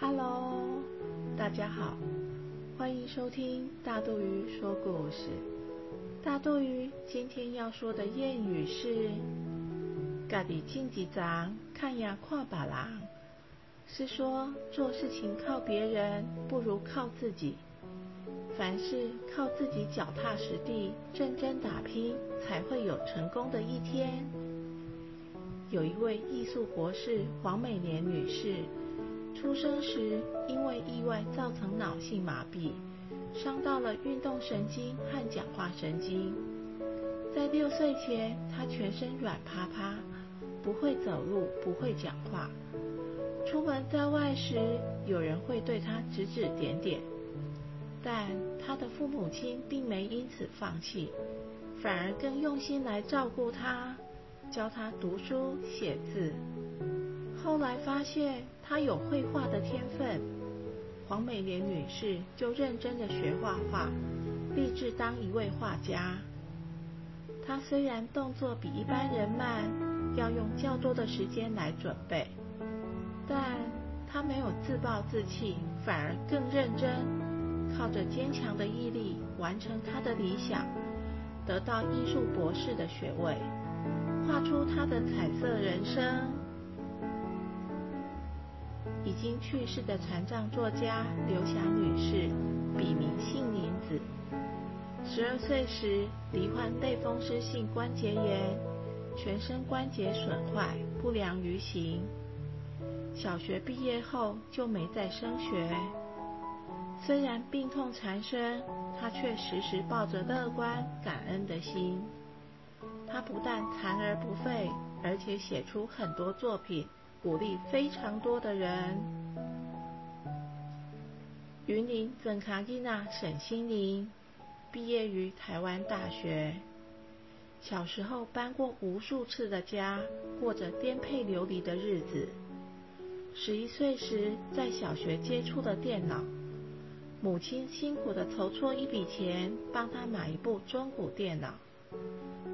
Hello，大家好，欢迎收听大肚鱼说故事。大肚鱼今天要说的谚语是“家己进几张，看呀跨把郎”，是说做事情靠别人不如靠自己。凡事靠自己脚踏实地、认真打拼，才会有成功的一天。有一位艺术博士黄美莲女士，出生时因为意外造成脑性麻痹，伤到了运动神经和讲话神经。在六岁前，他全身软趴趴，不会走路，不会讲话。出门在外时，有人会对他指指点点。但他的父母亲并没因此放弃，反而更用心来照顾他，教他读书写字。后来发现他有绘画的天分，黄美莲女士就认真的学画画，立志当一位画家。她虽然动作比一般人慢，要用较多的时间来准备，但她没有自暴自弃，反而更认真。靠着坚强的毅力完成她的理想，得到艺术博士的学位，画出她的彩色人生。已经去世的残障作家刘霞女士，笔名杏林子，十二岁时罹患类风湿性关节炎，全身关节损坏，不良于行。小学毕业后就没再升学。虽然病痛缠身，他却时时抱着乐观、感恩的心。他不但残而不废，而且写出很多作品，鼓励非常多的人。云林曾卡基娜沈心凌毕业于台湾大学，小时候搬过无数次的家，过着颠沛流离的日子。十一岁时，在小学接触的电脑。母亲辛苦的筹措一笔钱，帮他买一部中古电脑。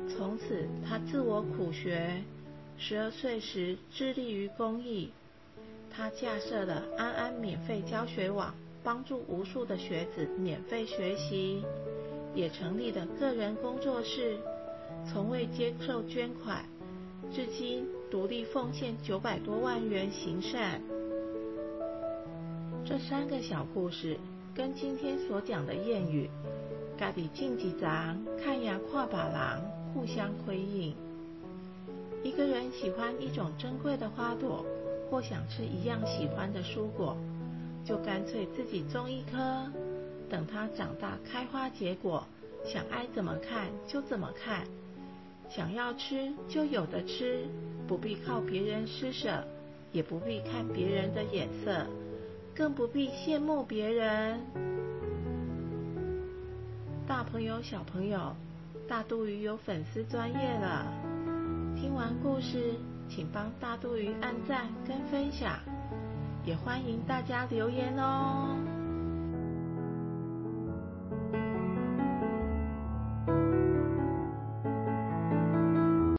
从此，他自我苦学。十二岁时，致力于公益。他架设了安安免费教学网，帮助无数的学子免费学习。也成立了个人工作室，从未接受捐款，至今独立奉献九百多万元行善。这三个小故事。跟今天所讲的谚语“家己进几张，看牙跨把郎”互相辉映。一个人喜欢一种珍贵的花朵，或想吃一样喜欢的蔬果，就干脆自己种一棵，等它长大开花结果，想爱怎么看就怎么看，想要吃就有的吃，不必靠别人施舍，也不必看别人的眼色。更不必羡慕别人。大朋友、小朋友，大肚鱼有粉丝专业了。听完故事，请帮大肚鱼按赞跟分享，也欢迎大家留言哦。